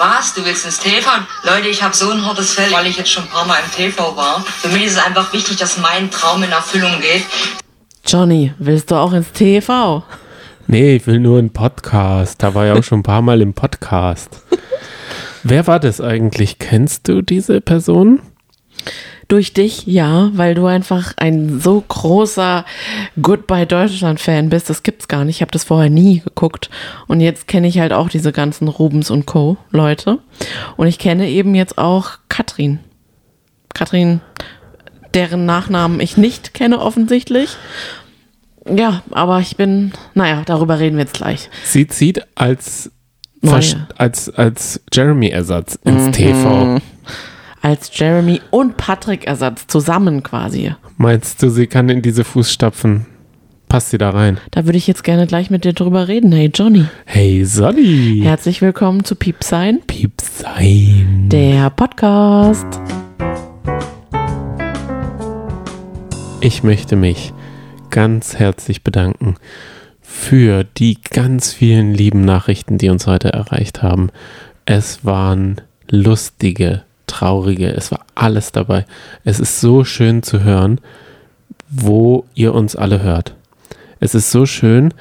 Was? Du willst ins TV? Leute, ich habe so ein hartes Fell, weil ich jetzt schon ein paar Mal im TV war. Für mich ist es einfach wichtig, dass mein Traum in Erfüllung geht. Johnny, willst du auch ins TV? Nee, ich will nur einen Podcast. Da war ja auch schon ein paar Mal im Podcast. Wer war das eigentlich? Kennst du diese Person? Durch dich, ja, weil du einfach ein so großer Goodbye Deutschland-Fan bist. Das gibt's gar nicht. Ich habe das vorher nie geguckt. Und jetzt kenne ich halt auch diese ganzen Rubens und Co. Leute. Und ich kenne eben jetzt auch Katrin. Katrin, deren Nachnamen ich nicht kenne offensichtlich. Ja, aber ich bin, naja, darüber reden wir jetzt gleich. Sie zieht als, als, als Jeremy-Ersatz ins TV. Als Jeremy und Patrick-Ersatz zusammen quasi. Meinst du, sie kann in diese Fußstapfen? Passt sie da rein? Da würde ich jetzt gerne gleich mit dir drüber reden. Hey Johnny, Hey, Sonny! herzlich willkommen zu Piep sein, Piep sein. der Podcast. Ich möchte mich ganz herzlich bedanken für die ganz vielen lieben Nachrichten, die uns heute erreicht haben. Es waren lustige, traurige, es war alles dabei. Es ist so schön zu hören, wo ihr uns alle hört. Es ist so schön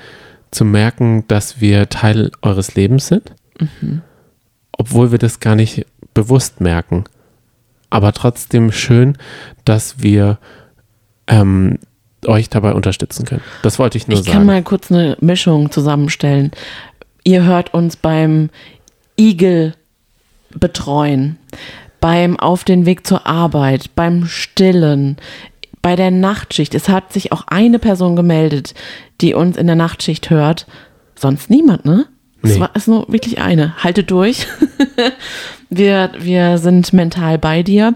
zu merken, dass wir Teil eures Lebens sind, obwohl wir das gar nicht bewusst merken. Aber trotzdem schön, dass wir ähm, euch dabei unterstützen können. Das wollte ich nur Ich sagen. kann mal kurz eine Mischung zusammenstellen. Ihr hört uns beim Igel betreuen, beim Auf den Weg zur Arbeit, beim Stillen, bei der Nachtschicht. Es hat sich auch eine Person gemeldet, die uns in der Nachtschicht hört. Sonst niemand, ne? Es Nee. war ist nur wirklich eine. Haltet durch. wir, wir sind mental bei dir.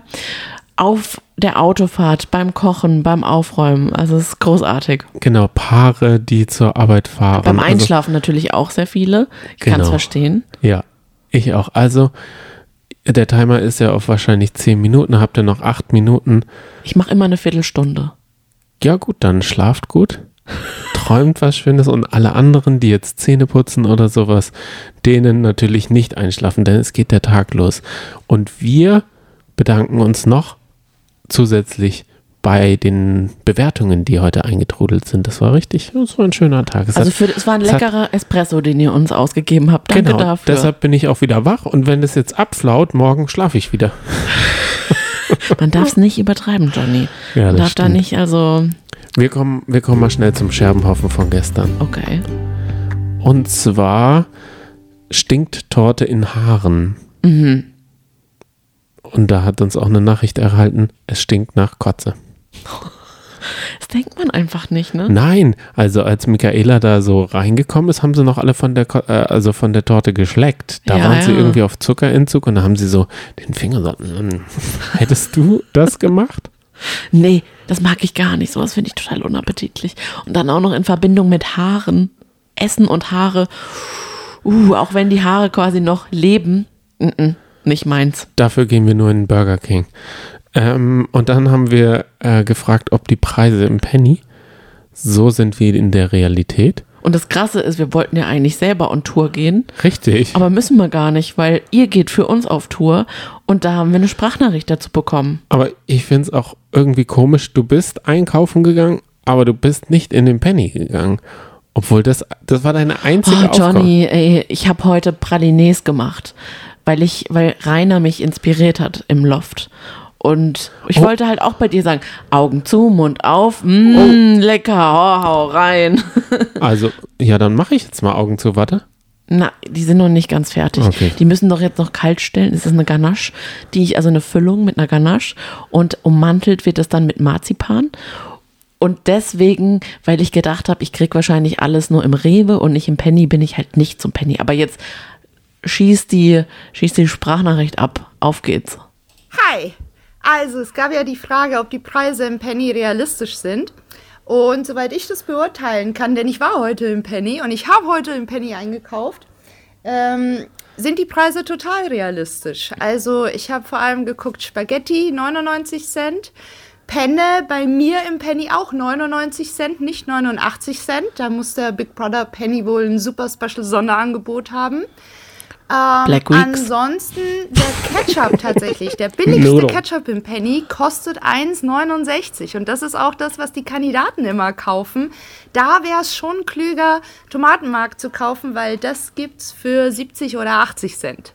Auf der Autofahrt, beim Kochen, beim Aufräumen. Also es ist großartig. genau, Paare, die zur Arbeit fahren. Beim Also- Einschlafen natürlich auch sehr viele. Ich kann es Genau. verstehen. Ja, ich auch. Also, der Timer ist ja auf wahrscheinlich 10 Minuten. Habt ihr noch 8 Minuten? Ich mache immer eine Viertelstunde. Ja, gut, dann schlaft gut. Träumt was Schönes und alle anderen, die jetzt Zähne putzen oder sowas, denen natürlich nicht einschlafen, denn es geht der Tag los. Und wir bedanken uns noch zusätzlich bei den Bewertungen, die heute eingetrudelt sind. Das war richtig, das war ein schöner Tag. Es Also für, es war ein es hat- leckerer Espresso, den ihr uns ausgegeben habt. Danke genau, dafür. deshalb bin ich auch wieder wach und wenn es jetzt abflaut, morgen schlafe ich wieder. Man darf es nicht übertreiben, Johnny. Ja, Man darf da stimmt. nicht, also, Wir kommen, wir kommen mal schnell zum Scherbenhaufen von gestern. okay. Und zwar stinkt Torte in Haaren. Mhm. Und da hat uns auch eine Nachricht erhalten, es stinkt nach Kotze. Das denkt man einfach nicht, ne? Nein, also als Michaela da so reingekommen ist, haben sie noch alle von der, äh, also von der Torte geschleckt. Da Ja, waren sie ja. irgendwie auf Zuckerentzug und da haben sie so den Finger so, hättest du das gemacht? Nee, das mag ich gar nicht. Sowas finde ich total unappetitlich. Und dann auch noch in Verbindung mit Haaren. Essen und Haare. Uh, auch wenn die Haare quasi noch leben. Mm -mm, nicht meins. Dafür gehen wir nur in Burger King. Ähm, und dann haben wir äh, gefragt, ob die Preise im Penny so sind wie in der Realität. Und das Krasse ist, wir wollten ja eigentlich selber on Tour gehen. Richtig. Aber müssen wir gar nicht, weil ihr geht für uns auf Tour und da haben wir eine Sprachnachricht dazu bekommen. Aber ich finde es auch irgendwie komisch, du bist einkaufen gegangen, aber du bist nicht in den Penny gegangen. Obwohl das, das war deine einzige Oh, Aufgabe. Johnny, ey, ich habe heute Pralines gemacht, weil ich, weil Rainer mich inspiriert hat im Loft. Und ich Oh. wollte halt auch bei dir sagen, Augen zu, Mund auf, mm, lecker, hau, hau rein. Also, ja, dann mache ich jetzt mal Augen zu, warte. Na, die sind noch nicht ganz fertig. Okay. Die müssen doch jetzt noch kalt stellen. Es ist eine Ganache, die ich, also eine Füllung mit einer Ganache und ummantelt wird es dann mit Marzipan. Und deswegen, weil ich gedacht habe, ich krieg wahrscheinlich alles nur im Rewe und nicht im Penny, bin ich halt nicht zum Penny. Aber jetzt schießt die, schießt die Sprachnachricht ab. Auf geht's. Hi! Also, es gab ja die Frage, ob die Preise im Penny realistisch sind. Und soweit ich das beurteilen kann, denn ich war heute im Penny und ich habe heute im Penny eingekauft, ähm, sind die Preise total realistisch. Also, ich habe vor allem geguckt, Spaghetti 99 Cent, Penne bei mir im Penny auch 99 Cent, nicht 89 Cent. Da muss der Big Brother Penny wohl ein super Special Sonderangebot haben. Ähm, Black Weeks. Ansonsten der Ketchup tatsächlich. Der billigste. Ketchup im Penny kostet 1,69. Und das ist auch das, was die Kandidaten immer kaufen. Da wäre es schon klüger, Tomatenmark zu kaufen, weil das gibt's für 70 oder 80 Cent.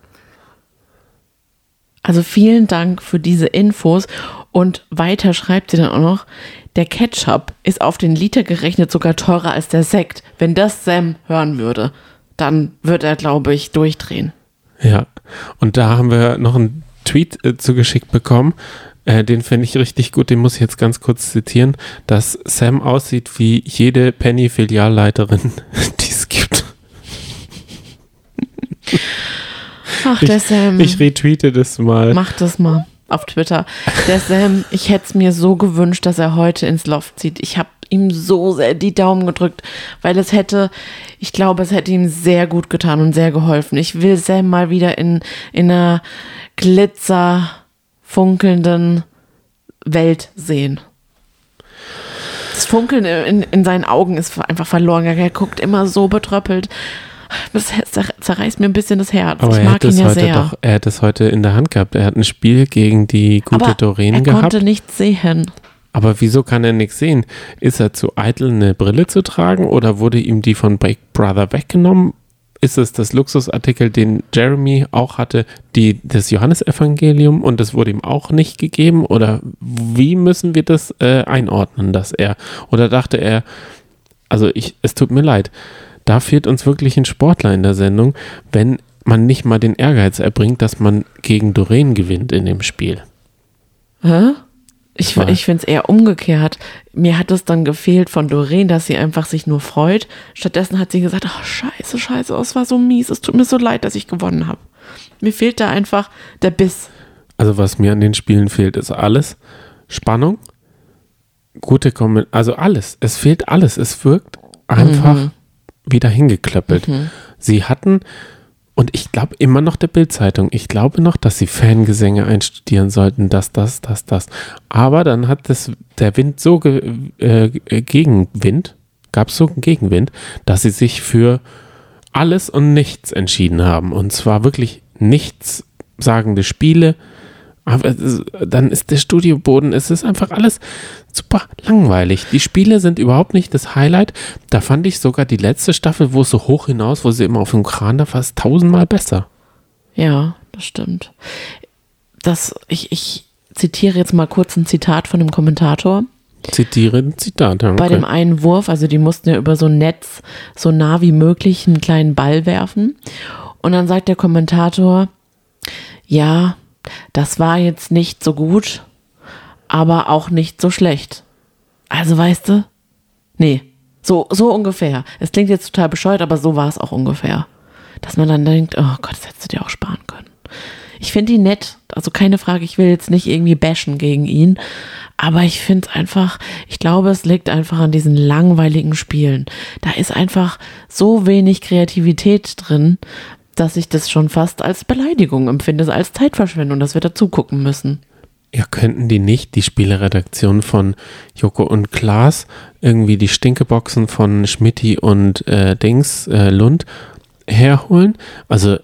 Also vielen Dank für diese Infos. Und weiter schreibt sie dann auch noch, der Ketchup ist auf den Liter gerechnet sogar teurer als der Sekt. Wenn das Sam hören würde, dann wird er, glaube ich, durchdrehen. Ja, und da haben wir noch einen Tweet äh, zugeschickt bekommen. Äh, den finde ich richtig gut, den muss ich jetzt ganz kurz zitieren, dass Sam aussieht wie jede Penny-Filialleiterin, die es gibt. Ach, der Sam. Ich retweete das mal. Mach das mal auf Twitter. Der Sam, ich hätte es mir so gewünscht, dass er heute ins Loft zieht. Ich habe ihm so sehr die Daumen gedrückt, weil es hätte, ich glaube, es hätte ihm sehr gut getan und sehr geholfen. Ich will Sam mal wieder in, in einer glitzer funkelnden Welt sehen. Das Funkeln in, in seinen Augen ist einfach verloren. Er guckt immer so betröppelt. Das zer- zerreißt mir ein bisschen das Herz. Aber ich er mag hat ihn es ja heute sehr. doch, er hat es heute in der Hand gehabt. Er hat ein Spiel gegen die gute Aber Doreen er gehabt. konnte nichts sehen. Aber wieso kann er nichts sehen? Ist er zu eitel, eine Brille zu tragen oder wurde ihm die von Big Brother weggenommen? Ist es das Luxusartikel, den Jeremy auch hatte, die, das Johannesevangelium und das wurde ihm auch nicht gegeben? Oder wie müssen wir das äh, einordnen, dass er, oder dachte er, also ich, es tut mir leid, da fehlt uns wirklich ein Sportler in der Sendung, wenn man nicht mal den Ehrgeiz erbringt, dass man gegen Doreen gewinnt in dem Spiel. Hä? Ich, ich finde es eher umgekehrt. Mir hat es dann gefehlt von Doreen, dass sie einfach sich nur freut. Stattdessen hat sie gesagt, ach scheiße, scheiße, es war so mies, es tut mir so leid, dass ich gewonnen habe. Mir fehlt da einfach der Biss. Also was mir an den Spielen fehlt, ist alles. Spannung, gute Kommentare, also alles. Es fehlt alles. Es wirkt einfach wieder hingeklöppelt. Sie hatten, und ich glaube immer noch der Bildzeitung, ich glaube noch, dass sie Fangesänge einstudieren sollten, das, das, das, das. Aber dann hat das, der Wind so ge, äh, Gegenwind, gab es so einen Gegenwind, dass sie sich für alles und nichts entschieden haben. Und zwar wirklich nichts sagende Spiele. Aber dann ist der Studioboden, es ist einfach alles super langweilig. Die Spiele sind überhaupt nicht das Highlight. Da fand ich sogar die letzte Staffel, wo es so hoch hinaus, wo sie immer auf dem Kran da fast tausendmal besser. Ja, das stimmt. Das, ich, ich zitiere jetzt mal kurz ein Zitat von dem Kommentator. Zitiere ein Zitat. ja, Bei okay. dem einen Wurf, also die mussten ja über so ein Netz so nah wie möglich einen kleinen Ball werfen. Und dann sagt der Kommentator, ja, das war jetzt nicht so gut, aber auch nicht so schlecht. Also weißt du? Nee, so, so ungefähr. Es klingt jetzt total bescheuert, aber so war es auch ungefähr. Dass man dann denkt, oh Gott, das hättest du dir auch sparen können. Ich finde ihn nett, also keine Frage, ich will jetzt nicht irgendwie bashen gegen ihn, aber ich finde es einfach, ich glaube, es liegt einfach an diesen langweiligen Spielen. Da ist einfach so wenig Kreativität drin, dass ich das schon fast als Beleidigung empfinde, als Zeitverschwendung, dass wir dazu gucken müssen. Ja, könnten die nicht die Spieleredaktion von Joko und Klaas irgendwie die Stinkeboxen von Schmidti und äh, Dings äh, Lund herholen? Also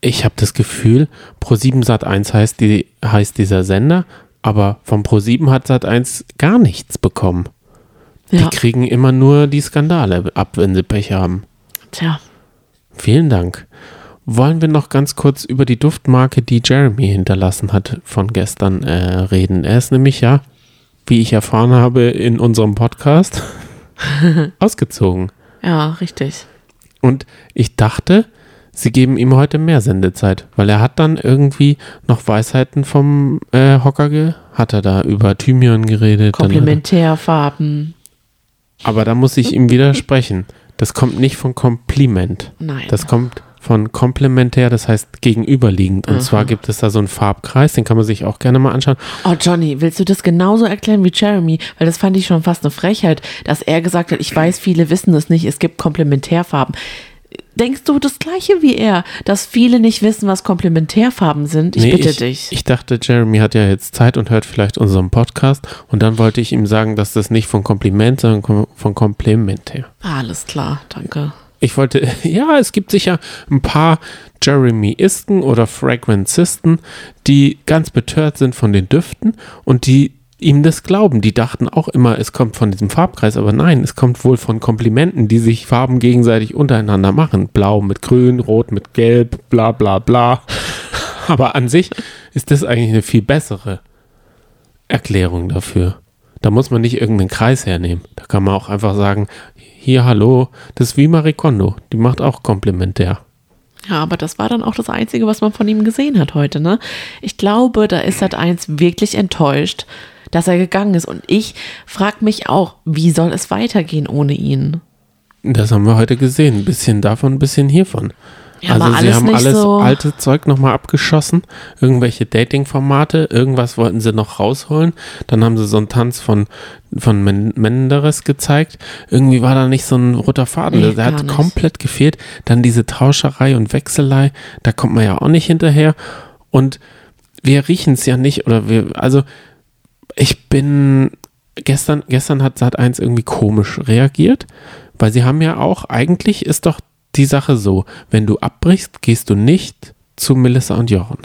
ich habe das Gefühl, Pro7 Sat1 heißt, die, heißt dieser Sender, aber vom Pro7 hat Sat1 gar nichts bekommen. Ja, Die kriegen immer nur die Skandale ab, wenn sie Pech haben. tja. Vielen Dank. Wollen wir noch ganz kurz über die Duftmarke, die Jeremy hinterlassen hat, von gestern äh, reden? Er ist nämlich ja, wie ich erfahren habe in unserem Podcast, ausgezogen. Ja, richtig. Und ich dachte, sie geben ihm heute mehr Sendezeit, weil er hat dann irgendwie noch Weisheiten vom äh, Hocker, ge hat er da über Thymian geredet. er- Komplementärfarben. Aber da muss ich ihm widersprechen. Das kommt nicht von Kompliment. Nein. Das kommt von komplementär, das heißt gegenüberliegend. Und zwar gibt es da so einen Farbkreis, den kann man sich auch gerne mal anschauen. Oh, Johnny, willst du das genauso erklären wie Jeremy? Weil das fand ich schon fast eine Frechheit, dass er gesagt hat, ich weiß, viele wissen es nicht, es gibt Komplementärfarben. Denkst du das gleiche wie er, dass viele nicht wissen, was Komplementärfarben sind? Ich Nee, bitte ich, dich. Ich dachte, Jeremy hat ja jetzt Zeit und hört vielleicht unseren Podcast. Und dann wollte ich ihm sagen, dass das nicht von Kompliment, sondern von komplementär. Alles klar, danke. Ich wollte, ja, es gibt sicher ein paar Jeremy-Isten oder Fragrancisten, die ganz betört sind von den Düften und die ihm das glauben. Die dachten auch immer, es kommt von diesem Farbkreis, aber nein, es kommt wohl von Komplimenten, die sich Farben gegenseitig untereinander machen. Blau mit Grün, Rot mit Gelb, bla bla bla. Aber an sich ist das eigentlich eine viel bessere Erklärung dafür. Da muss man nicht irgendeinen Kreis hernehmen. Da kann man auch einfach sagen, hier, hallo, das ist wie Marie Kondo. Die macht auch komplementär. Ja, aber das war dann auch das Einzige, was man von ihm gesehen hat heute, ne? Ich glaube, da ist Sat 1 wirklich enttäuscht, dass er gegangen ist. Und ich frage mich auch, wie soll es weitergehen ohne ihn? Das haben wir heute gesehen. Ein bisschen davon, ein bisschen hiervon. Ja, also sie haben alles so- alte Zeug nochmal abgeschossen, irgendwelche Dating-Formate, irgendwas wollten sie noch rausholen. Dann haben sie so einen Tanz von, von Men Menderes gezeigt. Irgendwie war da nicht so ein roter Faden. Nee, Der hat nicht. komplett gefehlt. Dann diese Tauscherei und Wechselei, da kommt man ja auch nicht hinterher. Und wir riechen es ja nicht, oder wir, also ich bin gestern, gestern hat Sat1 irgendwie komisch reagiert, weil sie haben ja auch, eigentlich ist doch die Sache so, wenn du abbrichst, gehst du nicht zu Melissa und Jochen.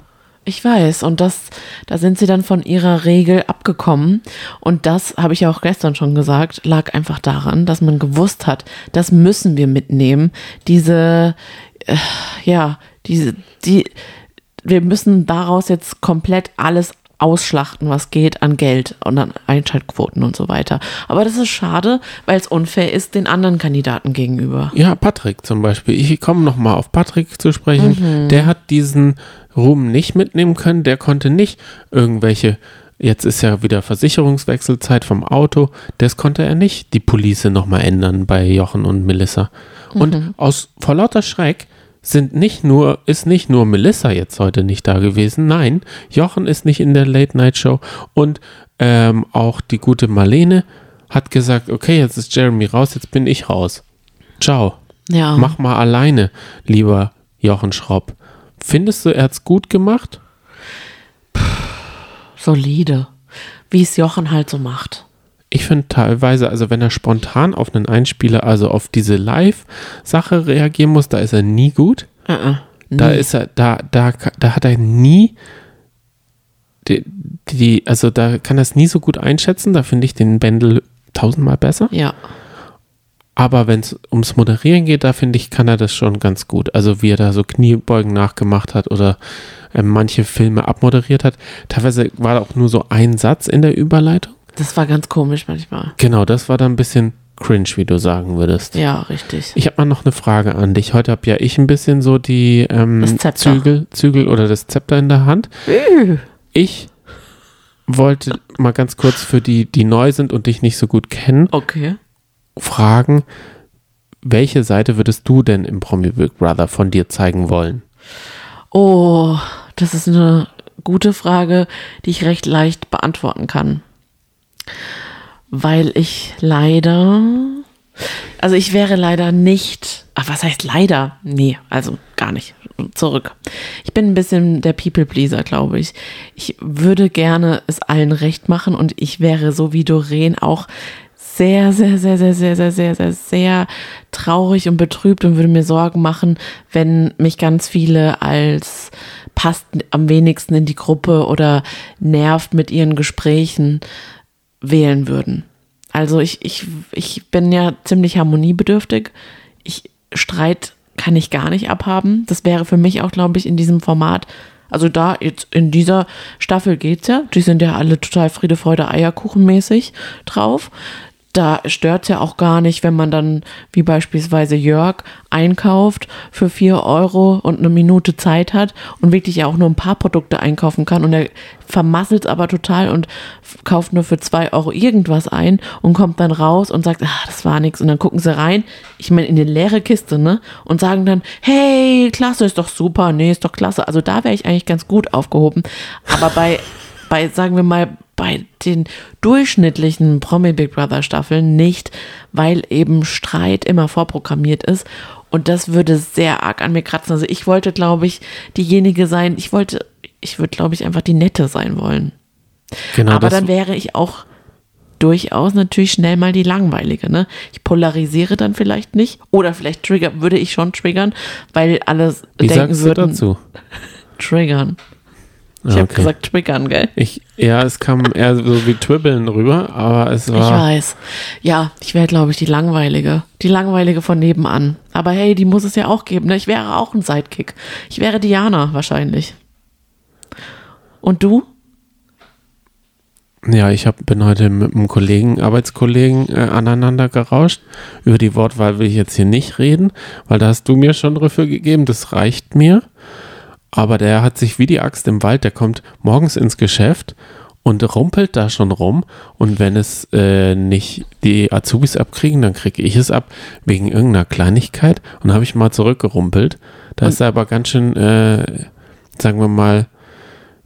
Ich weiß, und das, da sind sie dann von ihrer Regel abgekommen. Und das habe ich ja auch gestern schon gesagt, lag einfach daran, dass man gewusst hat, das müssen wir mitnehmen. Diese, äh, ja, diese, die, wir müssen daraus jetzt komplett alles ausschlachten, was geht an Geld und an Einschaltquoten und so weiter. Aber das ist schade, weil es unfair ist den anderen Kandidaten gegenüber. Ja, Patrick zum Beispiel. Ich komme nochmal auf Patrick zu sprechen. Der hat diesen Ruhm nicht mitnehmen können. Der konnte nicht irgendwelche, jetzt ist ja wieder Versicherungswechselzeit vom Auto. Das konnte er nicht die Police nochmal ändern bei Jochen und Melissa. Und aus vor lauter Schreck sind nicht nur, ist nicht nur Melissa jetzt heute nicht da gewesen, nein, Jochen ist nicht in der Late Night Show und ähm, auch die gute Marlene hat gesagt, okay, jetzt ist Jeremy raus, jetzt bin ich raus. Ciao. Ja. Mach mal alleine, lieber Jochen Schropp. Findest du, er hat's gut gemacht? solide, wie es Jochen halt so macht. Ich finde teilweise, also wenn er spontan auf einen Einspieler, also auf diese Live-Sache reagieren muss, da ist er nie gut. Uh Da ist er, da, da, da hat er nie die, die, also da kann er es nie so gut einschätzen. Da finde ich den Bendel tausendmal besser. Ja. Aber wenn es ums Moderieren geht, da finde ich, kann er das schon ganz gut. Also wie er da so Kniebeugen nachgemacht hat oder äh, manche Filme abmoderiert hat. Teilweise war da auch nur so ein Satz in der Überleitung. Das war ganz komisch manchmal. Genau, das war dann ein bisschen cringe, wie du sagen würdest. Ja, richtig. Ich habe mal noch eine Frage an dich. Heute habe ja ich ein bisschen so die ähm. Zügel, Zügel oder das Zepter in der Hand. Ich wollte mal ganz kurz für die, die neu sind und dich nicht so gut kennen, Okay. fragen, welche Seite würdest du denn im Promi Big Brother von dir zeigen wollen? Oh, das ist eine gute Frage, die ich recht leicht beantworten kann. Weil ich leider, also ich wäre leider nicht, ach, was heißt leider? Nee, also gar nicht. Zurück. Ich bin ein bisschen der People-Pleaser, glaube ich. Ich würde gerne es allen recht machen und ich wäre so wie Doreen auch sehr, sehr, sehr, sehr, sehr, sehr, sehr, sehr, sehr traurig und betrübt und würde mir Sorgen machen, wenn mich ganz viele als passt am wenigsten in die Gruppe oder nervt mit ihren Gesprächen wählen würden. Also ich, ich, ich bin ja ziemlich harmoniebedürftig. Ich Streit kann ich gar nicht abhaben. Das wäre für mich auch, glaube ich, in diesem Format. Also da jetzt in dieser Staffel geht's ja. Die sind ja alle total Friede, Freude, Eierkuchenmäßig drauf. Da stört's ja auch gar nicht, wenn man dann, wie beispielsweise Jörg, einkauft für 4 Euro und eine Minute Zeit hat und wirklich ja auch nur ein paar Produkte einkaufen kann und er vermasselt aber total und kauft nur für 2 Euro irgendwas ein und kommt dann raus und sagt, ah, das war nix. Und dann gucken sie rein, ich meine in die leere Kiste, ne? Und sagen dann, hey, klasse, ist doch super, nee, ist doch klasse. Also da wäre ich eigentlich ganz gut aufgehoben. Aber bei, bei, sagen wir mal, bei den durchschnittlichen Promi Big Brother Staffeln nicht, weil eben Streit immer vorprogrammiert ist. Und das würde sehr arg an mir kratzen. Also ich wollte, glaube ich, diejenige sein, ich wollte, ich würde, glaube ich, einfach die Nette sein wollen. Genau, Aber dann wäre ich auch durchaus natürlich schnell mal die langweilige. Ne? Ich polarisiere dann vielleicht nicht oder vielleicht trigger, würde ich schon triggern, weil alles Wie denken sagst würden. du dazu? Triggern. Ich Ah, habe okay. gesagt triggern, gell? Ich, ja, es kam eher so wie Twibbeln rüber, aber es Ich war. weiß. Ja, ich wäre, glaube ich, die langweilige. Die langweilige von nebenan. Aber hey, die muss es ja auch geben. Ne? Ich wäre auch ein Sidekick. Ich wäre Diana wahrscheinlich. Und du? Ja, ich hab, bin heute mit einem Kollegen, Arbeitskollegen äh, aneinander gerauscht. Über die Wortwahl will ich jetzt hier nicht reden, weil da hast du mir schon Rüffel gegeben, das reicht mir. Aber der hat sich wie die Axt im Wald, der kommt morgens ins Geschäft und rumpelt da schon rum. Und wenn es äh, nicht die Azubis abkriegen, dann kriege ich es ab wegen irgendeiner Kleinigkeit. Und habe ich mal zurückgerumpelt. Da ist er aber ganz schön, äh, sagen wir mal,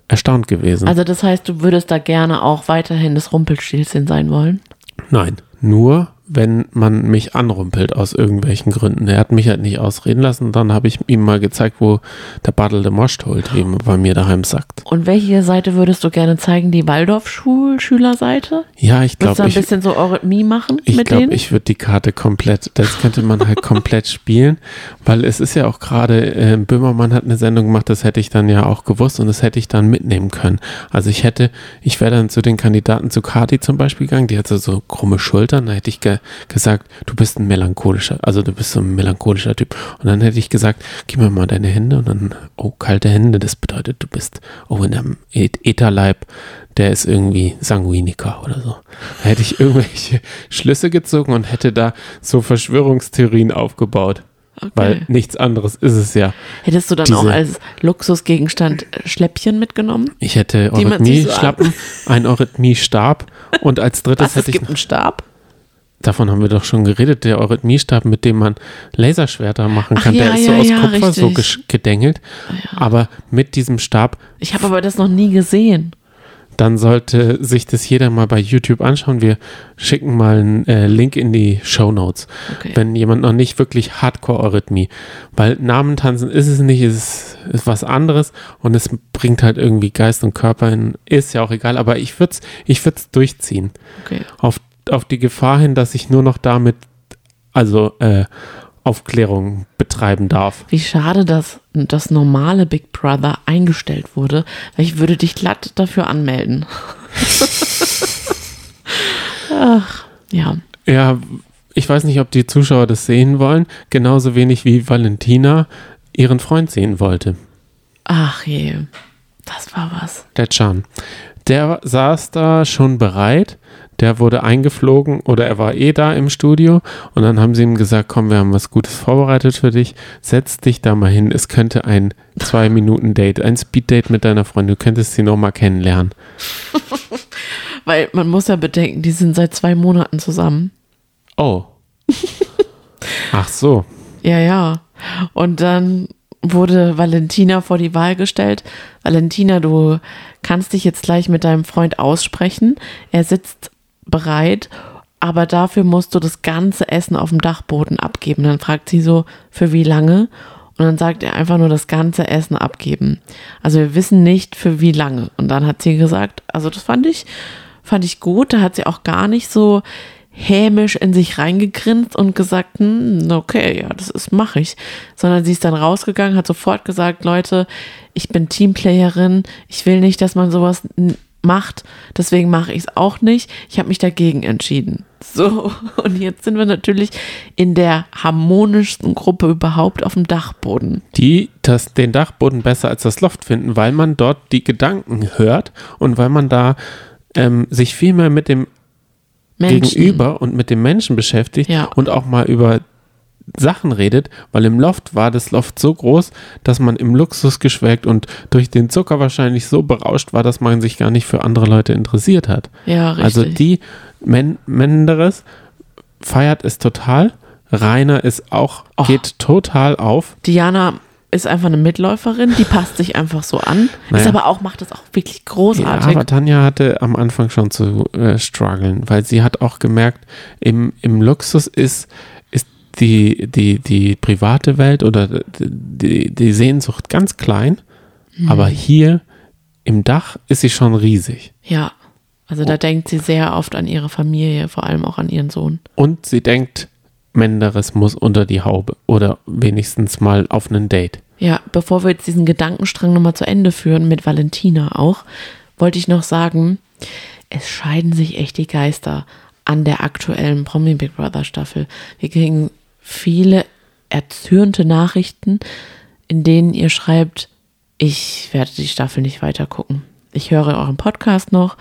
erstaunt gewesen. Also das heißt, du würdest da gerne auch weiterhin das Rumpelstilzchen sein wollen? Nein, nur wenn man mich anrumpelt aus irgendwelchen Gründen. Er hat mich halt nicht ausreden lassen. Dann habe ich ihm mal gezeigt, wo der Battle de Most holt, man bei mir daheim sagt. Und welche Seite würdest du gerne zeigen? Die Waldorf-Schülerseite? Ja, ich Würdest du glaube, ein ich, bisschen so Eurythmie machen ich mit glaube, denen? ich würde die Karte komplett, das könnte man halt komplett spielen, weil es ist ja auch gerade, äh, Böhmermann hat eine Sendung gemacht, das hätte ich dann ja auch gewusst und das hätte ich dann mitnehmen können. Also ich hätte, ich wäre dann zu den Kandidaten zu Kati zum Beispiel gegangen, die hatte so krumme Schultern, da hätte ich ge gesagt, du bist ein melancholischer, also du bist so ein melancholischer Typ. Und dann hätte ich gesagt, gib mir mal deine Hände und dann, oh, kalte Hände, das bedeutet, du bist, oh, in einem Ä- Ätherleib, der ist irgendwie Sanguiniker oder so. Da hätte ich irgendwelche Schlüsse gezogen und hätte da so Verschwörungstheorien aufgebaut. Weil nichts anderes ist es ja. Hättest du dann diese- auch als Luxusgegenstand äh, Schläppchen mitgenommen? Ich hätte sich so Eurythmie-Schlappen, ein Eurythmie-Stab und als drittes Was, es hätte ich, gibt einen Stab? Davon haben wir doch schon geredet, der Eurythmie-Stab, mit dem man Laserschwerter machen Ach kann, der ja, ist so ja, aus ja, Kupfer so richtig. gesch- gedengelt. Aber mit diesem Stab Ich habe aber das noch nie gesehen. dann sollte sich das jeder mal bei YouTube anschauen. Wir schicken mal einen äh, Link in die Show Notes. Okay. Wenn jemand noch nicht wirklich Hardcore-Eurythmie, weil Namentanzen ist es nicht, es ist, ist was anderes und es bringt halt irgendwie Geist und Körper hin, ist ja auch egal, aber ich würde es ich würd's durchziehen. Okay. Auf, auf die Gefahr hin, dass ich nur noch damit, also äh, Aufklärung betreiben darf. Wie schade, dass das normale Big Brother eingestellt wurde, weil ich würde dich glatt dafür anmelden. Ach, ja. Ja, ich weiß nicht, ob die Zuschauer das sehen wollen, genauso wenig wie Valentina ihren Freund sehen wollte. Ach je, das war was. Der Chan. Der saß da schon bereit. Der wurde eingeflogen oder er war eh da im Studio und dann haben sie ihm gesagt, komm, wir haben was Gutes vorbereitet für dich. Setz dich da mal hin. Es könnte ein zwei Minuten Date, ein Speed-Date mit deiner Freundin. Du könntest sie noch mal kennenlernen. Weil man muss ja bedenken, die sind seit zwei Monaten zusammen. Oh. Ach so. Ja, ja. Und dann wurde Valentina vor die Wahl gestellt. Valentina, du kannst dich jetzt gleich mit deinem Freund aussprechen. Er sitzt bereit, aber dafür musst du das ganze Essen auf dem Dachboden abgeben. Dann fragt sie so, für wie lange? Und dann sagt er einfach nur das ganze Essen abgeben. Also wir wissen nicht für wie lange. Und dann hat sie gesagt, also das fand ich, fand ich gut. Da hat sie auch gar nicht so hämisch in sich reingegrinst und gesagt, hm, okay, ja, das ist, mache ich. Sondern sie ist dann rausgegangen, hat sofort gesagt, Leute, ich bin Teamplayerin, ich will nicht, dass man sowas macht, deswegen mache ich es auch nicht. Ich habe mich dagegen entschieden. So, und jetzt sind wir natürlich in der harmonischsten Gruppe überhaupt auf dem Dachboden. die das, den Dachboden besser als das Loft finden, weil man dort die Gedanken hört und weil man da ähm, sich viel mehr mit dem Menschen. Gegenüber und mit dem Menschen beschäftigt Ja. und auch mal über Sachen redet, weil im Loft war das Loft so groß, dass man im Luxus geschwelgt und durch den Zucker wahrscheinlich so berauscht war, dass man sich gar nicht für andere Leute interessiert hat. Ja, richtig. Also die Men Menderes feiert es total. Rainer ist auch, Oh. geht total auf. Diana ist einfach eine Mitläuferin, die passt sich einfach so an. Ist Naja. aber auch, macht das auch wirklich Ja, großartig. aber Tanja hatte am Anfang schon zu äh, strugglen, weil sie hat auch gemerkt, im, im Luxus ist, ist die, die, die private Welt oder die, die Sehnsucht ganz klein, Mhm. aber hier im Dach ist sie schon riesig. ja. Also da denkt sie sehr oft an ihre Familie, vor allem auch an ihren Sohn. Und sie denkt, Menderes muss unter die Haube oder wenigstens mal auf einen Date. Ja, bevor wir jetzt diesen Gedankenstrang nochmal zu Ende führen, mit Valentina auch, wollte ich noch sagen, es scheiden sich echt die Geister an der aktuellen Promi Big Brother Staffel. Wir kriegen viele erzürnte Nachrichten, in denen ihr schreibt, ich werde die Staffel nicht weiter gucken. Ich höre euren Podcast noch,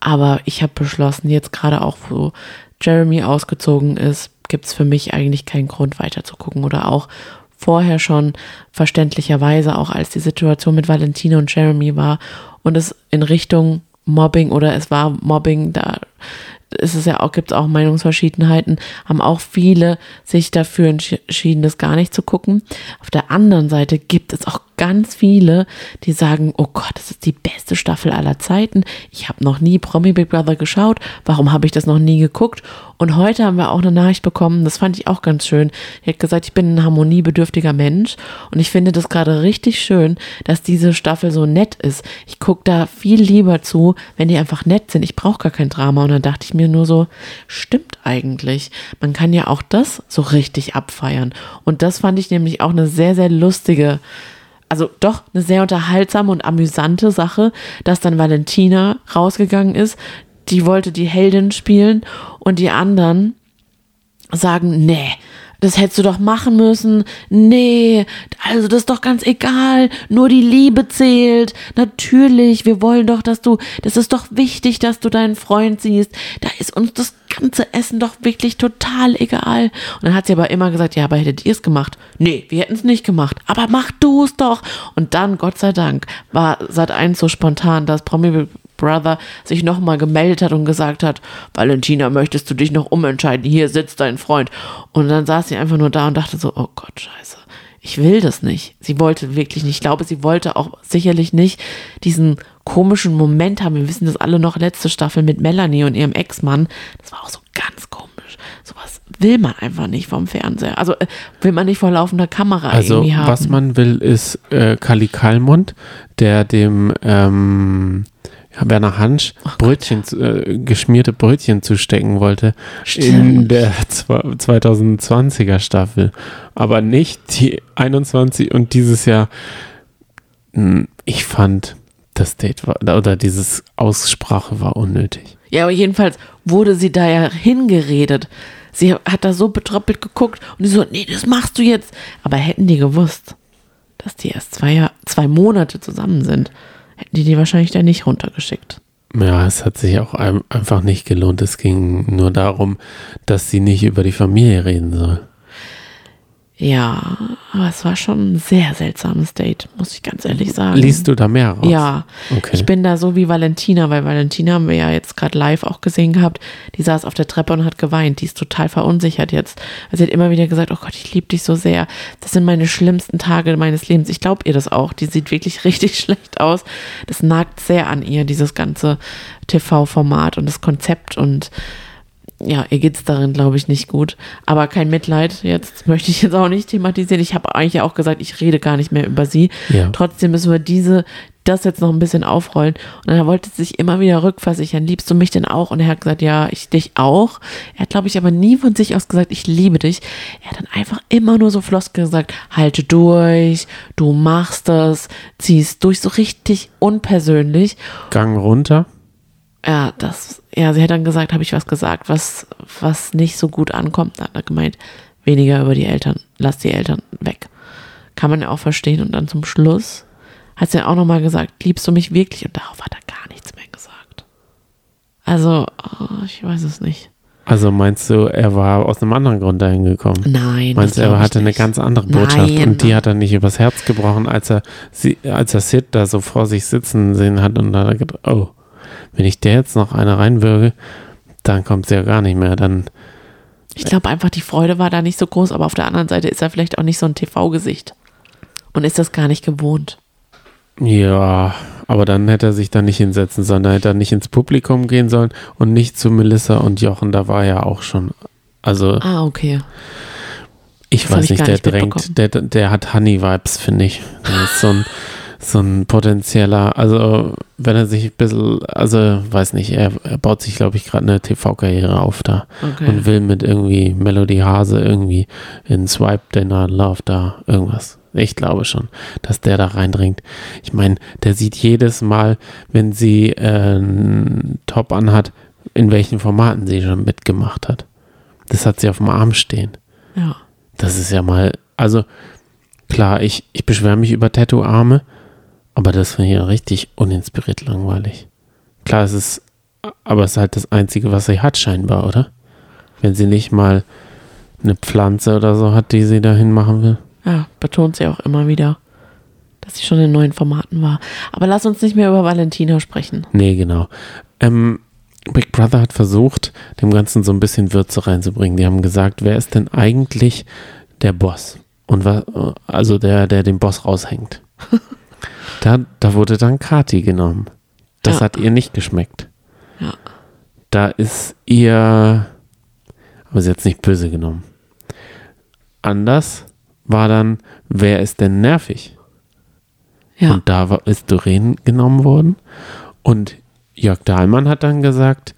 aber ich habe beschlossen, jetzt gerade auch, wo Jeremy ausgezogen ist, gibt es für mich eigentlich keinen Grund weiter zu gucken oder auch vorher schon verständlicherweise, auch als die Situation mit Valentina und Jeremy war und es in Richtung Mobbing oder es war Mobbing, da ist es ja auch, gibt es auch Meinungsverschiedenheiten, haben auch viele sich dafür entschieden, das gar nicht zu gucken. Auf der anderen Seite gibt es auch ganz viele, die sagen, oh Gott, das ist die beste Staffel aller Zeiten. Ich habe noch nie Promi Big Brother geschaut. Warum habe ich das noch nie geguckt? Und heute haben wir auch eine Nachricht bekommen, das fand ich auch ganz schön. Die hat gesagt, ich bin ein harmoniebedürftiger Mensch und ich finde das gerade richtig schön, dass diese Staffel so nett ist. Ich gucke da viel lieber zu, wenn die einfach nett sind. Ich brauche gar kein Drama. Und dann dachte ich mir nur so, stimmt eigentlich. Man kann ja auch das so richtig abfeiern. Und das fand ich nämlich auch eine sehr, sehr lustige also doch eine sehr unterhaltsame und amüsante Sache, dass dann Valentina rausgegangen ist. Die wollte die Heldin spielen und die anderen sagen, nee, das hättest du doch machen müssen. Nee, also das ist doch ganz egal. Nur die Liebe zählt. Natürlich, wir wollen doch, dass du, das ist doch wichtig, dass du deinen Freund siehst. Da ist uns das ganze Essen doch wirklich total egal. Und dann hat sie aber immer gesagt, ja, aber hättet ihr es gemacht? Nee, wir hätten es nicht gemacht. Aber mach du es doch. Und dann, Gott sei Dank, war Sat 1 so spontan, dass Promi Brother sich nochmal gemeldet hat und gesagt hat, Valentina, möchtest du dich noch umentscheiden? Hier sitzt dein Freund. Und dann saß sie einfach nur da und dachte so, oh Gott, scheiße. Ich will das nicht. Sie wollte wirklich nicht. Ich glaube, sie wollte auch sicherlich nicht diesen komischen Moment haben. Wir wissen das alle noch letzte Staffel mit Melanie und ihrem Ex-Mann. Das war auch so ganz komisch. Sowas will man einfach nicht vom Fernseher. Also äh, will man nicht vor laufender Kamera also, irgendwie haben. Was man will, ist äh, Kali Kalmund, der dem ähm, ja, Werner Hansch oh Brötchen, äh, geschmierte Brötchen zustecken wollte Stimmt. in der 2020er Staffel. Aber nicht die 21 und dieses Jahr. Hm, ich fand, das Date war, oder dieses Aussprache war unnötig. Ja, aber jedenfalls wurde sie da ja hingeredet. Sie hat da so betröppelt geguckt und die so, nee, das machst du jetzt. Aber hätten die gewusst, dass die erst zwei, zwei Monate zusammen sind, hätten die die wahrscheinlich da nicht runtergeschickt. Ja, es hat sich auch einfach nicht gelohnt. Es ging nur darum, dass sie nicht über die Familie reden soll. Ja, aber es war schon ein sehr seltsames Date, muss ich ganz ehrlich sagen. Liest du da mehr raus? Ja, okay. ich bin da so wie Valentina, weil Valentina haben wir ja jetzt gerade live auch gesehen gehabt. Die saß auf der Treppe und hat geweint. Die ist total verunsichert jetzt. Sie hat immer wieder gesagt, oh Gott, ich liebe dich so sehr. Das sind meine schlimmsten Tage meines Lebens. Ich glaube ihr das auch. Die sieht wirklich richtig schlecht aus. Das nagt sehr an ihr, dieses ganze TV-Format und das Konzept und ja, ihr geht es darin, glaube ich, nicht gut. Aber kein Mitleid. Jetzt möchte ich jetzt auch nicht thematisieren. Ich habe eigentlich auch gesagt, ich rede gar nicht mehr über sie. Ja. Trotzdem müssen wir diese, das jetzt noch ein bisschen aufrollen. Und dann wollte sie sich immer wieder rückversichern. Liebst du mich denn auch? Und er hat gesagt, ja, ich dich auch. Er hat, glaube ich, aber nie von sich aus gesagt, ich liebe dich. Er hat dann einfach immer nur so Floskel gesagt, halte durch, du machst das, ziehst durch, so richtig unpersönlich. Gang runter. Ja, das, ja, sie hat dann gesagt, habe ich was gesagt, was, was nicht so gut ankommt. Dann hat er gemeint, weniger über die Eltern, lass die Eltern weg. Kann man ja auch verstehen. Und dann zum Schluss hat sie auch nochmal gesagt, liebst du mich wirklich? Und darauf hat er gar nichts mehr gesagt. Also, oh, ich weiß es nicht. Also meinst du, er war aus einem anderen Grund dahin gekommen? Nein. Meinst du, er hatte eine ganz andere Botschaft Nein. und die hat er nicht übers Herz gebrochen, als er sie, als er Sid da so vor sich sitzen sehen hat und dann hat er gedacht, oh, wenn ich der jetzt noch eine reinwürge, dann kommt sie ja gar nicht mehr. Dann. Ich glaube einfach, die Freude war da nicht so groß, aber auf der anderen Seite ist er vielleicht auch nicht so ein TV-Gesicht. Und ist das gar nicht gewohnt. Ja, aber dann hätte er sich da nicht hinsetzen sollen. Da hätte er nicht ins Publikum gehen sollen und nicht zu Melissa und Jochen. Da war er auch schon. Also. Ah, okay. Ich das weiß nicht, der nicht drängt, der, der hat Honey-Vibes, finde ich. Der ist so ein so ein potenzieller, also wenn er sich ein bisschen, also weiß nicht, er, er baut sich, glaube ich, gerade eine TV-Karriere auf da Okay. und will mit irgendwie Melody Hase irgendwie in Swipe Dinner Love da irgendwas. Ich glaube schon, dass der da reindringt. Ich meine, der sieht jedes Mal, wenn sie äh, einen Top anhat, in welchen Formaten sie schon mitgemacht hat. Das hat sie auf dem Arm stehen. Ja. Das ist ja mal, also klar, ich, ich beschwere mich über Tattoo-Arme, aber das ich ja richtig uninspiriert langweilig. Klar, es ist, aber es ist halt das Einzige, was sie hat scheinbar, oder? Wenn sie nicht mal eine Pflanze oder so hat, die sie dahin machen will. Ja, betont sie auch immer wieder, dass sie schon in neuen Formaten war. Aber lass uns nicht mehr über Valentina sprechen. Nee, genau. Ähm, Big Brother hat versucht, dem Ganzen so ein bisschen Würze reinzubringen. Die haben gesagt, wer ist denn eigentlich der Boss? Und was, also der, der den Boss raushängt. da, da wurde dann Kati genommen. Das Ja. hat ihr nicht geschmeckt. Ja. Da ist ihr, aber sie hat es nicht böse genommen. Anders war dann, wer ist denn nervig? Ja. Und da war, ist Doreen genommen worden. Und Jörg Dahlmann hat dann gesagt,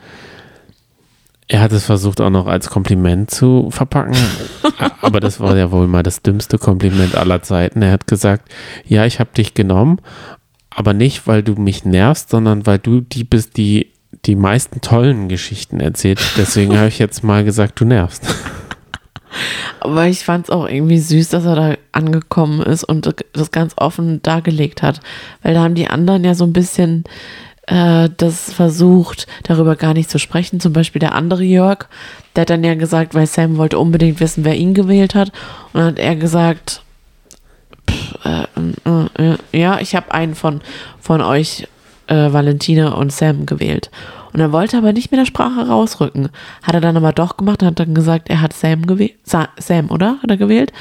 er hat es versucht auch noch als Kompliment zu verpacken. aber das war ja wohl mal das dümmste Kompliment aller Zeiten. Er hat gesagt, ja, ich habe dich genommen, aber nicht, weil du mich nervst, sondern weil du die bist, die die meisten tollen Geschichten erzählt. Deswegen habe ich jetzt mal gesagt, du nervst. Aber ich fand es auch irgendwie süß, dass er da angekommen ist und das ganz offen dargelegt hat. Weil da haben die anderen ja so ein bisschen äh, das versucht, darüber gar nicht zu sprechen. Zum Beispiel der andere Jörg, der hat dann ja gesagt, weil Sam wollte unbedingt wissen, wer ihn gewählt hat. Und dann hat er gesagt, pff, äh, äh, äh, ja, ich habe einen von, von euch, äh, Valentina und Sam, gewählt. Und er wollte aber nicht mit der Sprache rausrücken. Hat er dann aber doch gemacht und hat dann gesagt, er hat Sam gewählt. Sa Sam, oder? Hat er gewählt?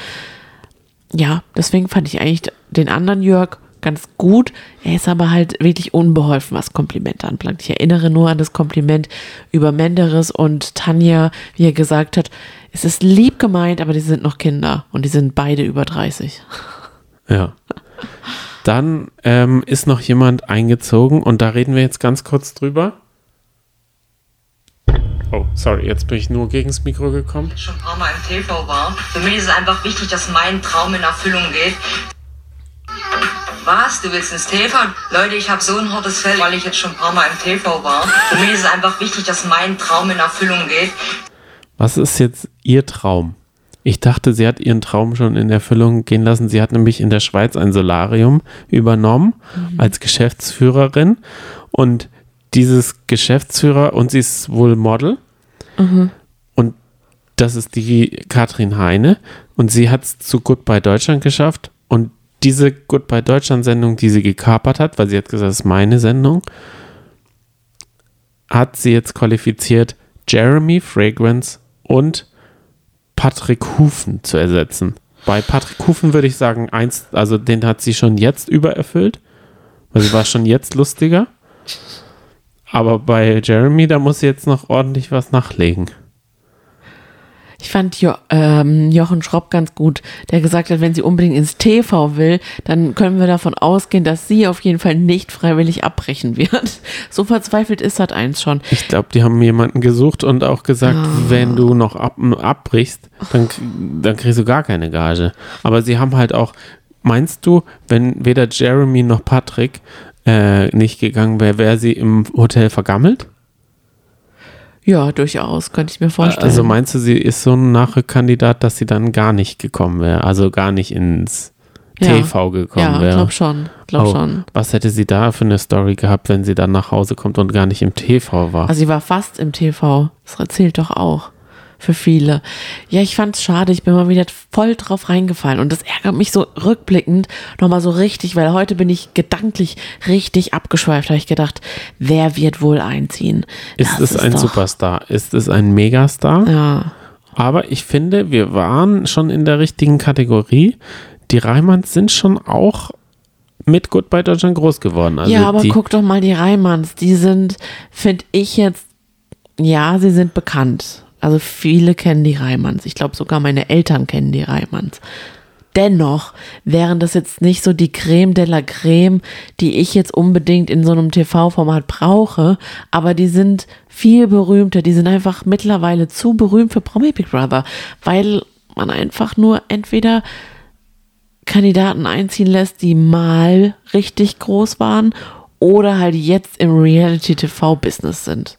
Ja, deswegen fand ich eigentlich den anderen Jörg ganz gut. Er ist aber halt wirklich unbeholfen, was Komplimente anbelangt. Ich erinnere nur an das Kompliment über Menderes und Tanja, wie er gesagt hat, es ist lieb gemeint, aber die sind noch Kinder und die sind beide über 30. Ja. Dann ähm, ist noch jemand eingezogen und da reden wir jetzt ganz kurz drüber. Oh, sorry, jetzt bin ich nur gegen das Mikro gekommen. schon ein paar Mal im TV war. Für mich ist es einfach wichtig, dass mein Traum in Erfüllung geht. Was? Du willst ins TV? Leute, ich habe so ein hartes Fell, weil ich jetzt schon ein paar Mal im TV war. Für mich ist es einfach wichtig, dass mein Traum in Erfüllung geht. Was ist jetzt Ihr Traum? Ich dachte, sie hat ihren Traum schon in Erfüllung gehen lassen. Sie hat nämlich in der Schweiz ein Solarium übernommen als Geschäftsführerin. Und dieses Geschäftsführer, und sie ist wohl Model. Und das ist die Katrin Heine. Und sie hat es zu Goodbye Deutschland geschafft. Und diese Goodbye Deutschland Sendung, die sie gekapert hat, weil sie hat gesagt, das ist meine Sendung, hat sie jetzt qualifiziert, Jeremy Fragrance und Patrick Hufen zu ersetzen. Bei Patrick Hufen würde ich sagen, eins, also den hat sie schon jetzt übererfüllt, weil sie war schon jetzt lustiger. Aber bei Jeremy, da muss sie jetzt noch ordentlich was nachlegen. Ich fand jo ähm, Jochen Schropp ganz gut, der gesagt hat, wenn sie unbedingt ins TV will, dann können wir davon ausgehen, dass sie auf jeden Fall nicht freiwillig abbrechen wird. So verzweifelt ist das eins schon. Ich glaube, die haben jemanden gesucht und auch gesagt, wenn du noch ab, abbrichst, dann, dann kriegst du gar keine Gage. Aber sie haben halt auch, meinst du, wenn weder Jeremy noch Patrick äh, nicht gegangen wäre, wäre sie im Hotel vergammelt? Ja, durchaus, könnte ich mir vorstellen. Also meinst du, sie ist so ein Nachrückkandidat, dass sie dann gar nicht gekommen wäre, also gar nicht ins Ja. TV gekommen ja, wäre? glaub schon, glaub Oh, schon. Was hätte sie da für eine Story gehabt, wenn sie dann nach Hause kommt und gar nicht im TV war? Also sie war fast im TV. Das erzählt doch auch. Für viele. Ja, ich fand's schade. Ich bin mal wieder voll drauf reingefallen. Und das ärgert mich so rückblickend nochmal so richtig, weil heute bin ich gedanklich richtig abgeschweift. Habe ich gedacht, wer wird wohl einziehen? ist Das es ein doch- Superstar? Ist es ein Megastar? Ja. Aber ich finde, wir waren schon in der richtigen Kategorie. Die Reimanns sind schon auch mit Goodbye Deutschland groß geworden. Also ja, aber guck doch mal die Reimanns. Die sind, finde ich jetzt, ja, sie sind bekannt. Also viele kennen die Reimanns. Ich glaube sogar meine Eltern kennen die Reimanns. dennoch wären das jetzt nicht so die Creme de la Creme, die ich jetzt unbedingt in so einem TV-Format brauche, aber die sind viel berühmter, die sind einfach mittlerweile zu berühmt für Promi Big Brother, weil man einfach nur entweder Kandidaten einziehen lässt, die mal richtig groß waren oder halt jetzt im Reality-TV-Business sind.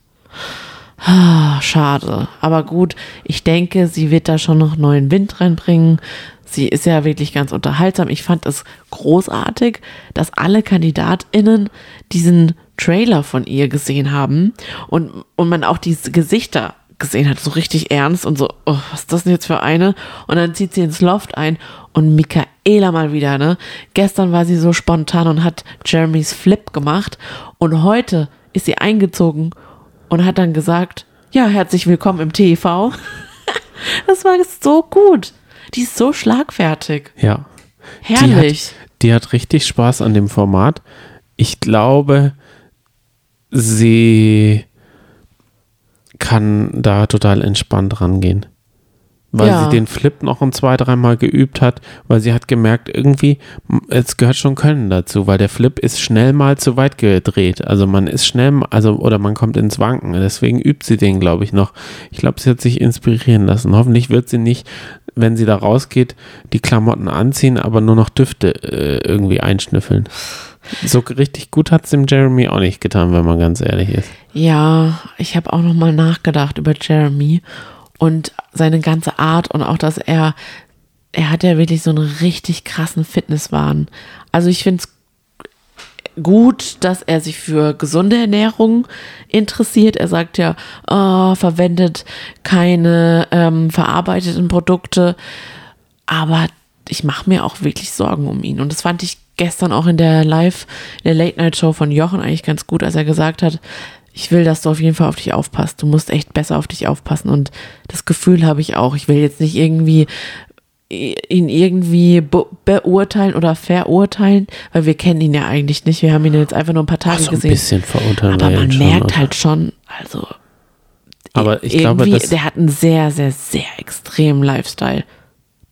Ah, schade. Aber gut, ich denke, sie wird da schon noch neuen Wind reinbringen. Sie ist ja wirklich ganz unterhaltsam. Ich fand es großartig, dass alle KandidatInnen diesen Trailer von ihr gesehen haben und, und man auch diese Gesichter gesehen hat, so richtig ernst und so, oh, was ist das denn jetzt für eine? Und dann zieht sie ins Loft ein und Michaela mal wieder, ne? Gestern war sie so spontan und hat Jeremys Flip gemacht und heute ist sie eingezogen und hat dann gesagt, ja, herzlich willkommen im TV. das war so gut. Die ist so schlagfertig. Ja. Herrlich. Die hat, die hat richtig Spaß an dem Format. Ich glaube, sie kann da total entspannt rangehen. Weil Ja. sie den Flip noch ein zwei, dreimal geübt hat, weil sie hat gemerkt, irgendwie, es gehört schon Können dazu, weil der Flip ist schnell mal zu weit gedreht. Also man ist schnell, also oder man kommt ins Wanken. Deswegen übt sie den, glaube ich, noch. Ich glaube, sie hat sich inspirieren lassen. Hoffentlich wird sie nicht, wenn sie da rausgeht, die Klamotten anziehen, aber nur noch Düfte äh, irgendwie einschnüffeln. So richtig gut hat es dem Jeremy auch nicht getan, wenn man ganz ehrlich ist. Ja, ich habe auch noch mal nachgedacht über Jeremy und seine ganze Art und auch, dass er, er hat ja wirklich so einen richtig krassen Fitnesswahn. Also ich finde es gut, dass er sich für gesunde Ernährung interessiert. Er sagt ja, oh, verwendet keine ähm, verarbeiteten Produkte, aber ich mache mir auch wirklich Sorgen um ihn. Und das fand ich gestern auch in der Live, in der Late Night Show von Jochen eigentlich ganz gut, als er gesagt hat, ich will, dass du auf jeden Fall auf dich aufpasst. Du musst echt besser auf dich aufpassen. Und das Gefühl habe ich auch. Ich will jetzt nicht irgendwie ihn irgendwie be beurteilen oder verurteilen, weil wir kennen ihn ja eigentlich nicht. Wir haben ihn jetzt einfach nur ein paar Tage so ein gesehen. bisschen verurteilen Aber man schon, merkt oder? halt schon, also Aber ich glaube, irgendwie, das, der hat einen sehr, sehr, sehr extremen Lifestyle.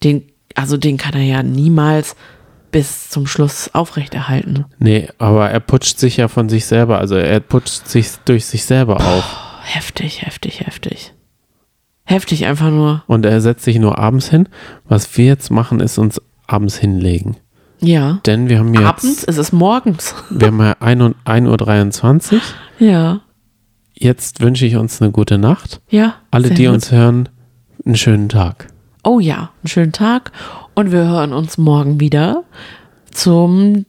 Den, also den kann er ja niemals bis zum Schluss aufrechterhalten. nee, aber er putscht sich ja von sich selber, also er putscht sich durch sich selber auf. Heftig, heftig, heftig. Heftig einfach nur. Und er setzt sich nur abends hin. Was wir jetzt machen, ist uns abends hinlegen. Ja. Denn wir haben jetzt, Abends ist es morgens. wir haben ja 1 und- 1.23 Uhr. Ja. Jetzt wünsche ich uns eine gute Nacht. Ja. Alle, die gut. uns hören, einen schönen Tag. Oh ja, einen schönen Tag. Und wir hören uns morgen wieder zum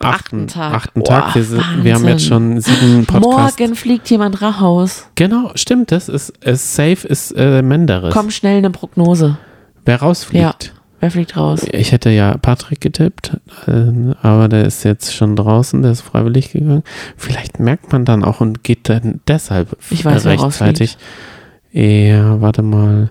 achten Tag. Achten Tag. Wir, sind, wir haben jetzt schon sieben Podcasts. Morgen fliegt jemand raus. Genau, stimmt. Das ist, ist safe, ist äh, Menderes. Komm schnell eine Prognose. Wer rausfliegt. Ja. Wer fliegt raus? Ich hätte ja Patrick getippt, äh, aber der ist jetzt schon draußen, der ist freiwillig gegangen. Vielleicht merkt man dann auch und geht dann deshalb Ich weiß, wer rechtzeitig. Ja, warte mal.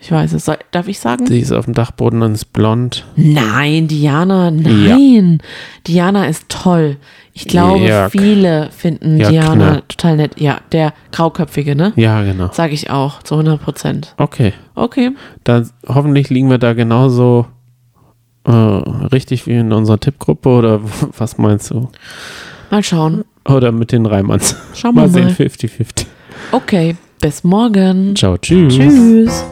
Ich weiß es. Soll, darf ich sagen? Die ist auf dem Dachboden und ist blond. Nein, Diana, nein. Diana ist toll. Ich glaube, Jörg. viele finden Jörg Diana Knapp. total nett. Ja, der Grauköpfige, ne? Ja, genau. Sag ich auch, zu 100 Prozent. Okay. Okay. Dann hoffentlich liegen wir da genauso äh, richtig wie in unserer Tippgruppe oder was meinst du? Mal schauen. Oder mit den Reimanns. Schauen wir Mal sehen, mal. 50-50. Okay, bis morgen. Ciao, tschüss. Tschüss.